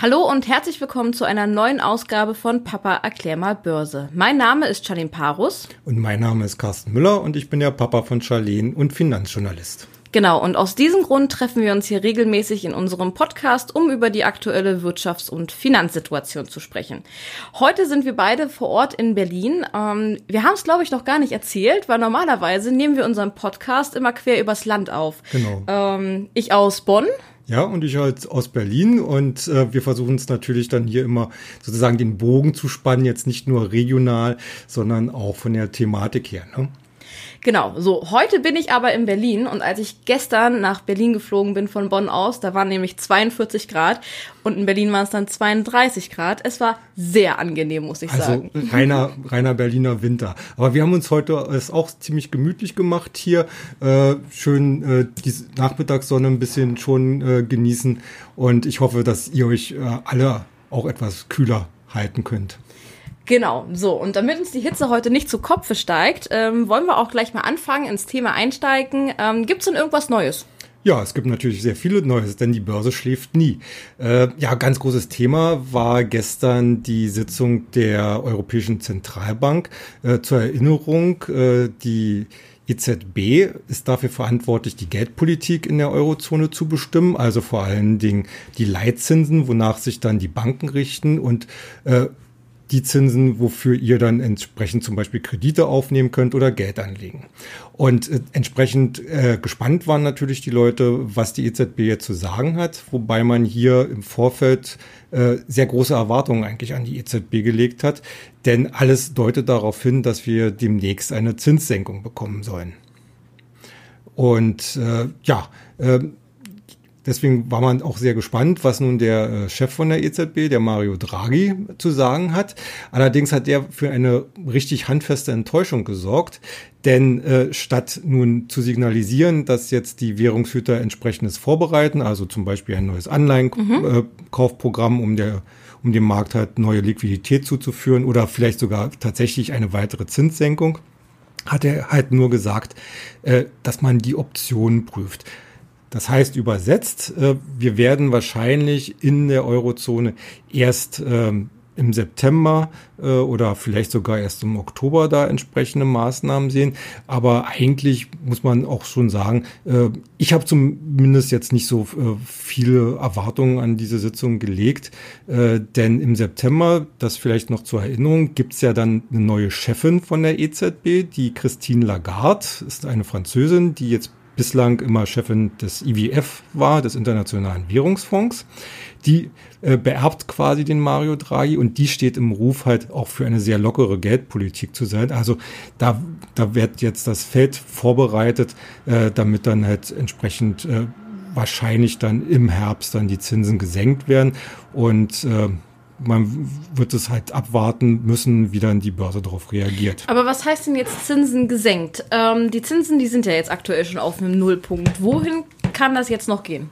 Hallo und herzlich willkommen zu einer neuen Ausgabe von Papa erklär mal Börse. Mein Name ist Charlene Parus. Und mein Name ist Carsten Müller und ich bin der Papa von Charlene und Finanzjournalist. Genau, und aus diesem Grund treffen wir uns hier regelmäßig in unserem Podcast, um über die aktuelle Wirtschafts- und Finanzsituation zu sprechen. Heute sind wir beide vor Ort in Berlin. Ähm, wir haben es, glaube ich, noch gar nicht erzählt, weil normalerweise nehmen wir unseren Podcast immer quer übers Land auf. Genau. Ähm, ich aus Bonn. Ja, und ich halt aus Berlin und äh, wir versuchen es natürlich dann hier immer sozusagen den Bogen zu spannen, jetzt nicht nur regional, sondern auch von der Thematik her. Ne? Genau, so, heute bin ich aber in Berlin und als ich gestern nach Berlin geflogen bin von Bonn aus, da waren nämlich 42 Grad und in Berlin waren es dann 32 Grad. Es war sehr angenehm, muss ich also sagen. Also reiner, reiner Berliner Winter. Aber wir haben uns heute es auch ziemlich gemütlich gemacht hier. Äh, schön äh, die Nachmittagssonne ein bisschen schon äh, genießen und ich hoffe, dass ihr euch äh, alle auch etwas kühler halten könnt. Genau, so. Und damit uns die Hitze heute nicht zu Kopfe steigt, ähm, wollen wir auch gleich mal anfangen, ins Thema einsteigen. Ähm, Gibt es denn irgendwas Neues? Ja, es gibt natürlich sehr viele Neues, denn die Börse schläft nie. Äh, ja, ganz großes Thema war gestern die Sitzung der Europäischen Zentralbank. Äh, zur Erinnerung, äh, die EZB ist dafür verantwortlich, die Geldpolitik in der Eurozone zu bestimmen, also vor allen Dingen die Leitzinsen, wonach sich dann die Banken richten und äh, die Zinsen, wofür ihr dann entsprechend zum Beispiel Kredite aufnehmen könnt oder Geld anlegen. Und äh, entsprechend äh, gespannt waren natürlich die Leute, was die EZB jetzt zu sagen hat, wobei man hier im Vorfeld äh, sehr große Erwartungen eigentlich an die EZB gelegt hat, denn alles deutet darauf hin, dass wir demnächst eine Zinssenkung bekommen sollen. Und äh, ja, äh, Deswegen war man auch sehr gespannt, was nun der äh, Chef von der EZB, der Mario Draghi, zu sagen hat. Allerdings hat er für eine richtig handfeste Enttäuschung gesorgt, denn äh, statt nun zu signalisieren, dass jetzt die Währungshüter entsprechendes vorbereiten, also zum Beispiel ein neues Anleihenkaufprogramm, mhm. äh, um der um dem Markt halt neue Liquidität zuzuführen oder vielleicht sogar tatsächlich eine weitere Zinssenkung, hat er halt nur gesagt, äh, dass man die Optionen prüft. Das heißt übersetzt, äh, wir werden wahrscheinlich in der Eurozone erst ähm, im September äh, oder vielleicht sogar erst im Oktober da entsprechende Maßnahmen sehen. Aber eigentlich muss man auch schon sagen, äh, ich habe zumindest jetzt nicht so viele Erwartungen an diese Sitzung gelegt. Denn im September, das vielleicht noch zur Erinnerung, gibt es ja dann eine neue Chefin von der EZB, die Christine Lagarde, ist eine Französin, die jetzt bislang immer Chefin des IWF war, des Internationalen Währungsfonds. Die äh, beerbt quasi den Mario Draghi und die steht im Ruf halt auch für eine sehr lockere Geldpolitik zu sein. Also da, da wird jetzt das Feld vorbereitet, äh, damit dann halt entsprechend äh, wahrscheinlich dann im Herbst dann die Zinsen gesenkt werden und äh, man wird es halt abwarten müssen, wie dann die Börse darauf reagiert. Aber was heißt denn jetzt Zinsen gesenkt? Ähm, die Zinsen, die sind ja jetzt aktuell schon auf einem Nullpunkt. Wohin kann das jetzt noch gehen?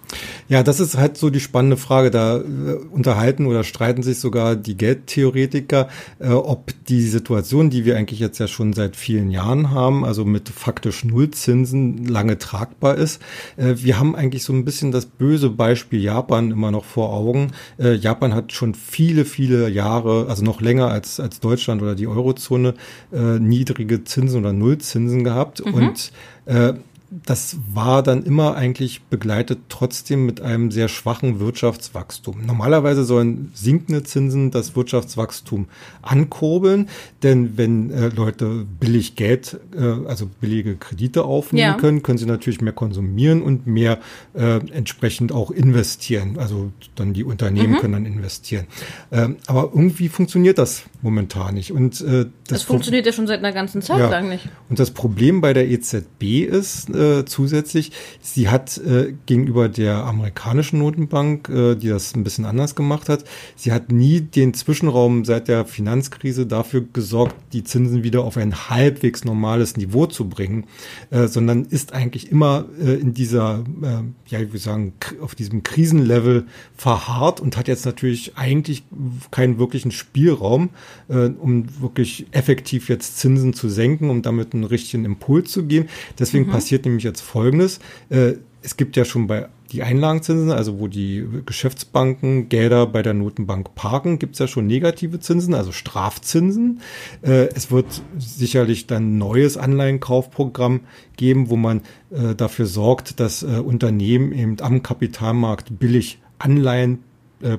Ja, das ist halt so die spannende Frage. Da äh, unterhalten oder streiten sich sogar die Geldtheoretiker, äh, ob die Situation, die wir eigentlich jetzt ja schon seit vielen Jahren haben, also mit faktisch Nullzinsen, lange tragbar ist. Äh, wir haben eigentlich so ein bisschen das böse Beispiel Japan immer noch vor Augen. Äh, Japan hat schon viele, viele Jahre, also noch länger als, als Deutschland oder die Eurozone, äh, niedrige Zinsen oder Nullzinsen gehabt. Mhm. Und äh, das war dann immer eigentlich begleitet trotzdem mit einem sehr schwachen Wirtschaftswachstum. Normalerweise sollen sinkende Zinsen das Wirtschaftswachstum ankurbeln, denn wenn äh, Leute billig Geld, äh, also billige Kredite aufnehmen ja. können, können sie natürlich mehr konsumieren und mehr äh, entsprechend auch investieren. Also dann die Unternehmen mhm. können dann investieren. Ähm, aber irgendwie funktioniert das momentan nicht. Und äh, das, das funktioniert ja schon seit einer ganzen Zeit ja. lang nicht. Und das Problem bei der EZB ist, äh, zusätzlich, sie hat äh, gegenüber der amerikanischen Notenbank, äh, die das ein bisschen anders gemacht hat, sie hat nie den Zwischenraum seit der Finanzkrise dafür gesorgt, die Zinsen wieder auf ein halbwegs normales Niveau zu bringen, äh, sondern ist eigentlich immer äh, in dieser, äh, ja, ich würde sagen, auf diesem Krisenlevel verharrt und hat jetzt natürlich eigentlich keinen wirklichen Spielraum, äh, um wirklich effektiv jetzt Zinsen zu senken, um damit einen richtigen Impuls zu geben. Deswegen mhm. passiert nämlich jetzt Folgendes. Äh, es gibt ja schon bei die Einlagenzinsen, also wo die Geschäftsbanken Gelder bei der Notenbank parken, gibt es ja schon negative Zinsen, also Strafzinsen. Äh, es wird sicherlich dann neues Anleihenkaufprogramm geben, wo man äh, dafür sorgt, dass Unternehmen eben am Kapitalmarkt billig Anleihen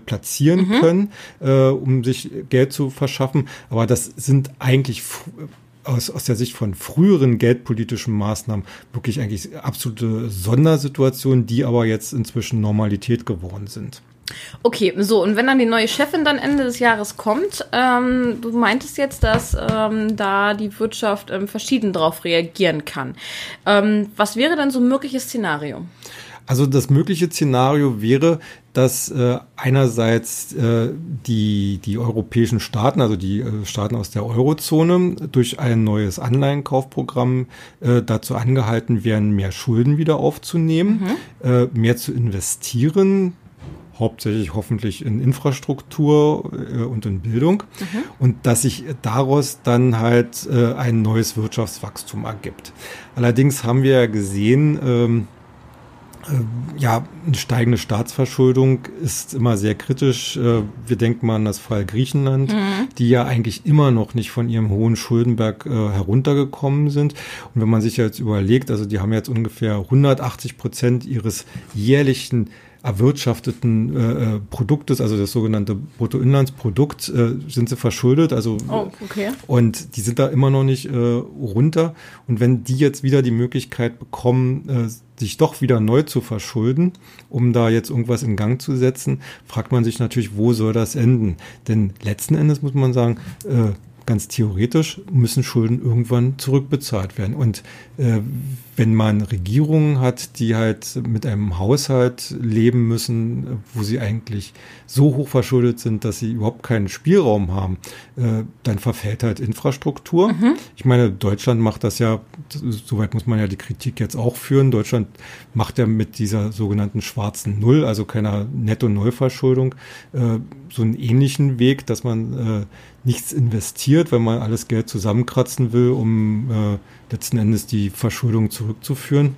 platzieren mhm. können, um sich Geld zu verschaffen. Aber das sind eigentlich aus, aus der Sicht von früheren geldpolitischen Maßnahmen wirklich eigentlich absolute Sondersituationen, die aber jetzt inzwischen Normalität geworden sind. Okay, so, und wenn dann die neue Chefin dann Ende des Jahres kommt, ähm, du meintest jetzt, dass ähm, da die Wirtschaft ähm, verschieden darauf reagieren kann. Ähm, was wäre dann so ein mögliches Szenario? Also das mögliche Szenario wäre, dass äh, einerseits äh, die, die europäischen Staaten, also die äh, Staaten aus der Eurozone, durch ein neues Anleihenkaufprogramm äh, dazu angehalten werden, mehr Schulden wieder aufzunehmen, mhm. äh, mehr zu investieren, hauptsächlich hoffentlich in Infrastruktur äh, und in Bildung mhm. und dass sich daraus dann halt äh, ein neues Wirtschaftswachstum ergibt. Allerdings haben wir ja gesehen, ähm, äh, ja, eine steigende Staatsverschuldung ist immer sehr kritisch. Äh, wir denken mal an das Fall Griechenland, mhm. die ja eigentlich immer noch nicht von ihrem hohen Schuldenberg äh, heruntergekommen sind. Und wenn man sich jetzt überlegt, also die haben jetzt ungefähr 180 Prozent ihres jährlichen erwirtschafteten äh, äh, Produktes, also das sogenannte Bruttoinlandsprodukt, äh, sind sie verschuldet. Also oh, okay. und die sind da immer noch nicht äh, runter. Und wenn die jetzt wieder die Möglichkeit bekommen, äh, sich doch wieder neu zu verschulden, um da jetzt irgendwas in Gang zu setzen, fragt man sich natürlich, wo soll das enden? Denn letzten Endes muss man sagen, äh, ganz theoretisch müssen Schulden irgendwann zurückbezahlt werden. Und äh, wenn man Regierungen hat, die halt mit einem Haushalt leben müssen, wo sie eigentlich so hoch verschuldet sind, dass sie überhaupt keinen Spielraum haben, äh, dann verfällt halt Infrastruktur. Mhm. Ich meine, Deutschland macht das ja, soweit muss man ja die Kritik jetzt auch führen. Deutschland macht ja mit dieser sogenannten schwarzen Null, also keiner Netto-Neuverschuldung, äh, so einen ähnlichen Weg, dass man äh, nichts investiert, wenn man alles Geld zusammenkratzen will, um äh, letzten Endes die Verschuldung zurückzuführen.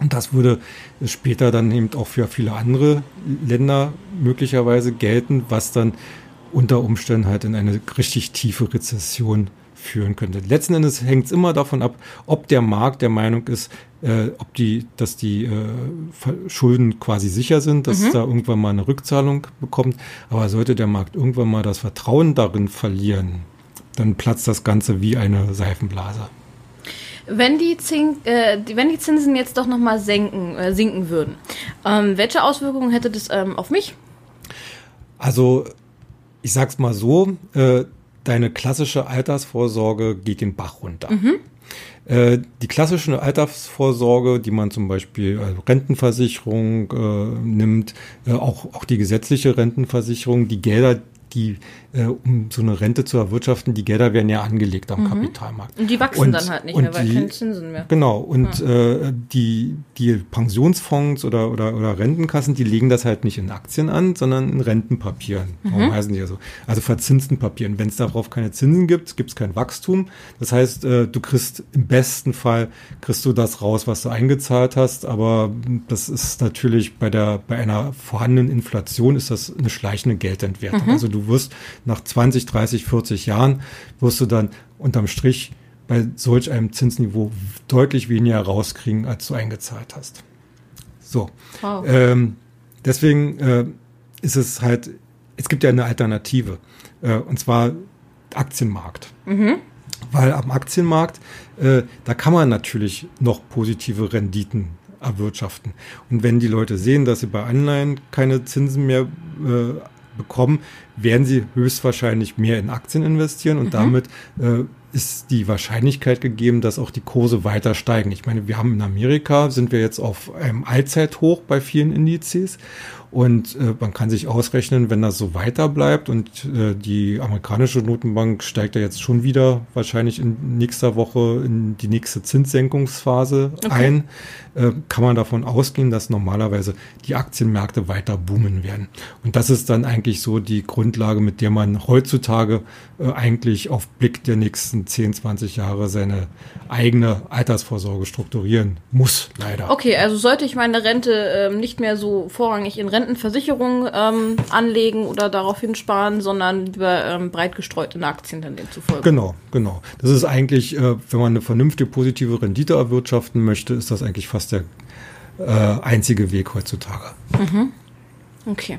Und das würde später dann eben auch für viele andere Länder möglicherweise gelten, was dann unter Umständen halt in eine richtig tiefe Rezession führen könnte. Letzten Endes hängt es immer davon ab, ob der Markt der Meinung ist, äh, ob die, dass die äh, Schulden quasi sicher sind, dass mhm. es da irgendwann mal eine Rückzahlung bekommt. Aber sollte der Markt irgendwann mal das Vertrauen darin verlieren, dann platzt das Ganze wie eine Seifenblase. Wenn die, Zink, äh, wenn die Zinsen jetzt doch nochmal senken, äh, sinken würden, ähm, welche Auswirkungen hätte das ähm, auf mich? Also, ich sag's mal so, äh, deine klassische Altersvorsorge geht den Bach runter. Mhm. Äh, die klassische Altersvorsorge, die man zum Beispiel also Rentenversicherung äh, nimmt, auch, auch die gesetzliche Rentenversicherung, die Gelder, die äh, um so eine Rente zu erwirtschaften, die Gelder werden ja angelegt am mhm. Kapitalmarkt. Und die wachsen und, dann halt nicht mehr, weil die, keine Zinsen mehr. Genau, und ja. äh, die, die Pensionsfonds oder, oder, oder Rentenkassen, die legen das halt nicht in Aktien an, sondern in Rentenpapieren. Mhm. Warum heißen die ja so? Also verzinsten Papieren. Wenn es darauf keine Zinsen gibt, gibt es kein Wachstum. Das heißt, äh, du kriegst im besten Fall kriegst du das raus, was du eingezahlt hast, aber das ist natürlich bei der bei einer vorhandenen Inflation ist das eine schleichende Geldentwertung. Mhm. Also du wirst nach 20, 30, 40 Jahren wirst du dann unterm Strich bei solch einem Zinsniveau deutlich weniger rauskriegen, als du eingezahlt hast. So. Wow. Ähm, deswegen äh, ist es halt, es gibt ja eine Alternative, äh, und zwar Aktienmarkt. Mhm. Weil am Aktienmarkt, äh, da kann man natürlich noch positive Renditen erwirtschaften. Und wenn die Leute sehen, dass sie bei Anleihen keine Zinsen mehr äh, bekommen, werden sie höchstwahrscheinlich mehr in Aktien investieren und mhm. damit äh, ist die Wahrscheinlichkeit gegeben, dass auch die Kurse weiter steigen. Ich meine, wir haben in Amerika, sind wir jetzt auf einem Allzeithoch bei vielen Indizes Und äh, man kann sich ausrechnen, wenn das so weiter bleibt und äh, die amerikanische Notenbank steigt ja jetzt schon wieder wahrscheinlich in nächster Woche in die nächste Zinssenkungsphase okay. ein, äh, kann man davon ausgehen, dass normalerweise die Aktienmärkte weiter boomen werden. Und das ist dann eigentlich so die Grundlage, mit der man heutzutage äh, eigentlich auf Blick der nächsten 10, 20 Jahre seine eigene Altersvorsorge strukturieren muss, leider. Okay, also sollte ich meine Rente ähm, nicht mehr so vorrangig in Rentenversicherung ähm, anlegen oder daraufhin sparen, sondern lieber ähm, breit gestreut in Aktien dann demzufolge. Genau, genau. Das ist eigentlich, äh, wenn man eine vernünftige positive Rendite erwirtschaften möchte, ist das eigentlich fast der äh, einzige Weg heutzutage. Mhm. Okay.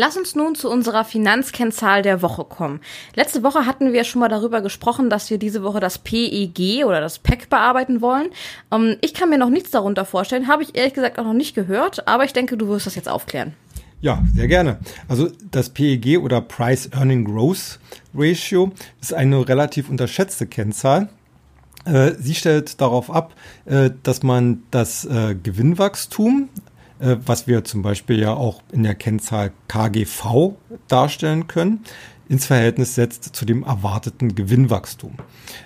Lass uns nun zu unserer Finanzkennzahl der Woche kommen. Letzte Woche hatten wir schon mal darüber gesprochen, dass wir diese Woche das PEG oder das PEC bearbeiten wollen. Ähm, ich kann mir noch nichts darunter vorstellen, habe ich ehrlich gesagt auch noch nicht gehört, aber ich denke, du wirst das jetzt aufklären. Ja, sehr gerne. Also das PEG oder Price Earning Growth Ratio ist eine relativ unterschätzte Kennzahl. Äh, sie stellt darauf ab, äh, dass man das äh, Gewinnwachstum äh, was wir zum Beispiel ja auch in der Kennzahl KGV darstellen können, ins Verhältnis setzt zu dem erwarteten Gewinnwachstum.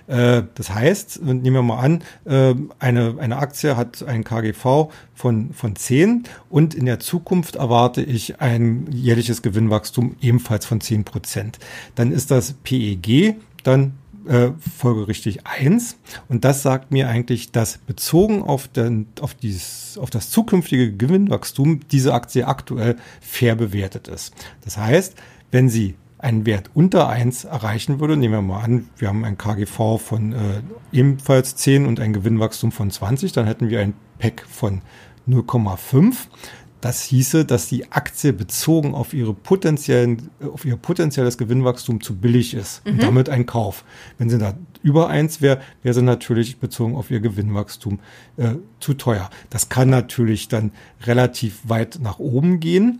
Äh, das heißt, nehmen wir mal an, äh, eine, eine Aktie hat ein KGV von, von 10 und in der Zukunft erwarte ich ein jährliches Gewinnwachstum ebenfalls von 10 Prozent. Dann ist das PEG dann äh, folgerichtig eins Und das sagt mir eigentlich, dass bezogen auf, den, auf, dieses, auf das zukünftige Gewinnwachstum diese Aktie aktuell fair bewertet ist. Das heißt, wenn sie einen Wert unter eins erreichen würde, nehmen wir mal an, wir haben ein KGV von äh, ebenfalls 10 und ein Gewinnwachstum von 20, dann hätten wir ein PEC von 0,5. Das hieße, dass die Aktie bezogen auf ihre potenziellen, auf ihr potenzielles Gewinnwachstum zu billig ist. Mhm. Und damit ein Kauf. Wenn sie da über eins wäre, wäre sie natürlich bezogen auf ihr Gewinnwachstum äh, zu teuer. Das kann natürlich dann relativ weit nach oben gehen.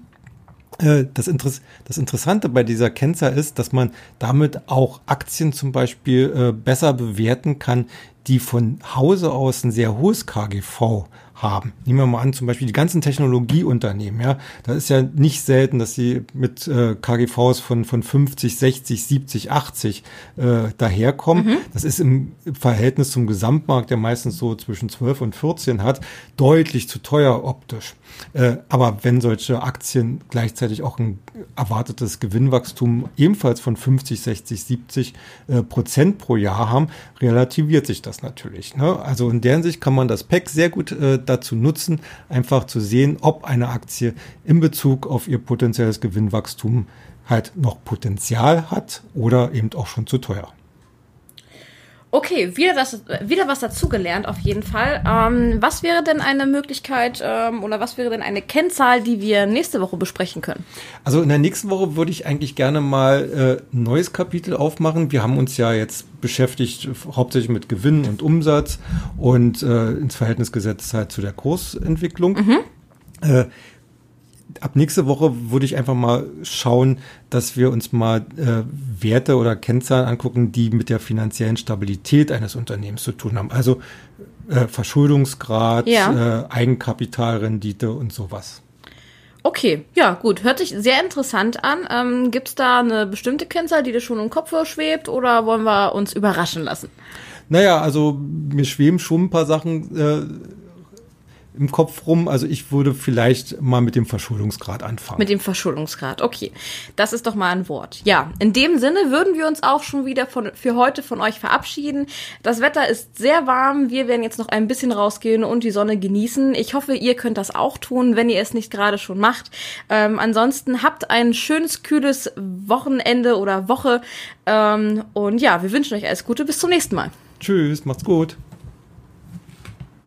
Äh, das, Interess das, Interessante bei dieser Kennzahl ist, dass man damit auch Aktien zum Beispiel äh, besser bewerten kann, die von Hause aus ein sehr hohes KGV haben. Nehmen wir mal an, zum Beispiel die ganzen Technologieunternehmen, ja, da ist ja nicht selten, dass sie mit äh, KGVs von, von 50, 60, 70, 80 äh, daherkommen. Mhm. Das ist im Verhältnis zum Gesamtmarkt, der meistens so zwischen 12 und 14 hat, deutlich zu teuer optisch. Äh, aber wenn solche Aktien gleichzeitig auch ein erwartetes Gewinnwachstum ebenfalls von 50, 60, 70 äh, Prozent pro Jahr haben, relativiert sich das natürlich. Ne? Also in deren Sicht kann man das PEC sehr gut äh, dazu nutzen, einfach zu sehen, ob eine Aktie in Bezug auf ihr potenzielles Gewinnwachstum halt noch Potenzial hat oder eben auch schon zu teuer. Okay, wieder, das, wieder was dazugelernt auf jeden Fall. Ähm, was wäre denn eine Möglichkeit ähm, oder was wäre denn eine Kennzahl, die wir nächste Woche besprechen können? Also in der nächsten Woche würde ich eigentlich gerne mal äh, ein neues Kapitel aufmachen. Wir haben uns ja jetzt beschäftigt hauptsächlich mit Gewinn und Umsatz und äh, ins Verhältnis gesetzt halt zu der Kursentwicklung. Mhm. Äh, ab nächste Woche würde ich einfach mal schauen, dass wir uns mal äh, Werte oder Kennzahlen angucken, die mit der finanziellen Stabilität eines Unternehmens zu tun haben. Also äh, Verschuldungsgrad, ja. äh, Eigenkapitalrendite und sowas. Okay, ja, gut. Hört sich sehr interessant an. Ähm, Gibt es da eine bestimmte Kennzahl, die dir schon im Kopf schwebt oder wollen wir uns überraschen lassen? Naja, also mir schweben schon ein paar Sachen äh, im Kopf rum. Also ich würde vielleicht mal mit dem Verschuldungsgrad anfangen. Mit dem Verschuldungsgrad, okay. Das ist doch mal ein Wort. Ja, in dem Sinne würden wir uns auch schon wieder von, für heute von euch verabschieden. Das Wetter ist sehr warm. Wir werden jetzt noch ein bisschen rausgehen und die Sonne genießen. Ich hoffe, ihr könnt das auch tun, wenn ihr es nicht gerade schon macht. Ähm, ansonsten habt ein schönes, kühles Wochenende oder Woche. Ähm, und ja, wir wünschen euch alles Gute. Bis zum nächsten Mal. Tschüss, macht's gut.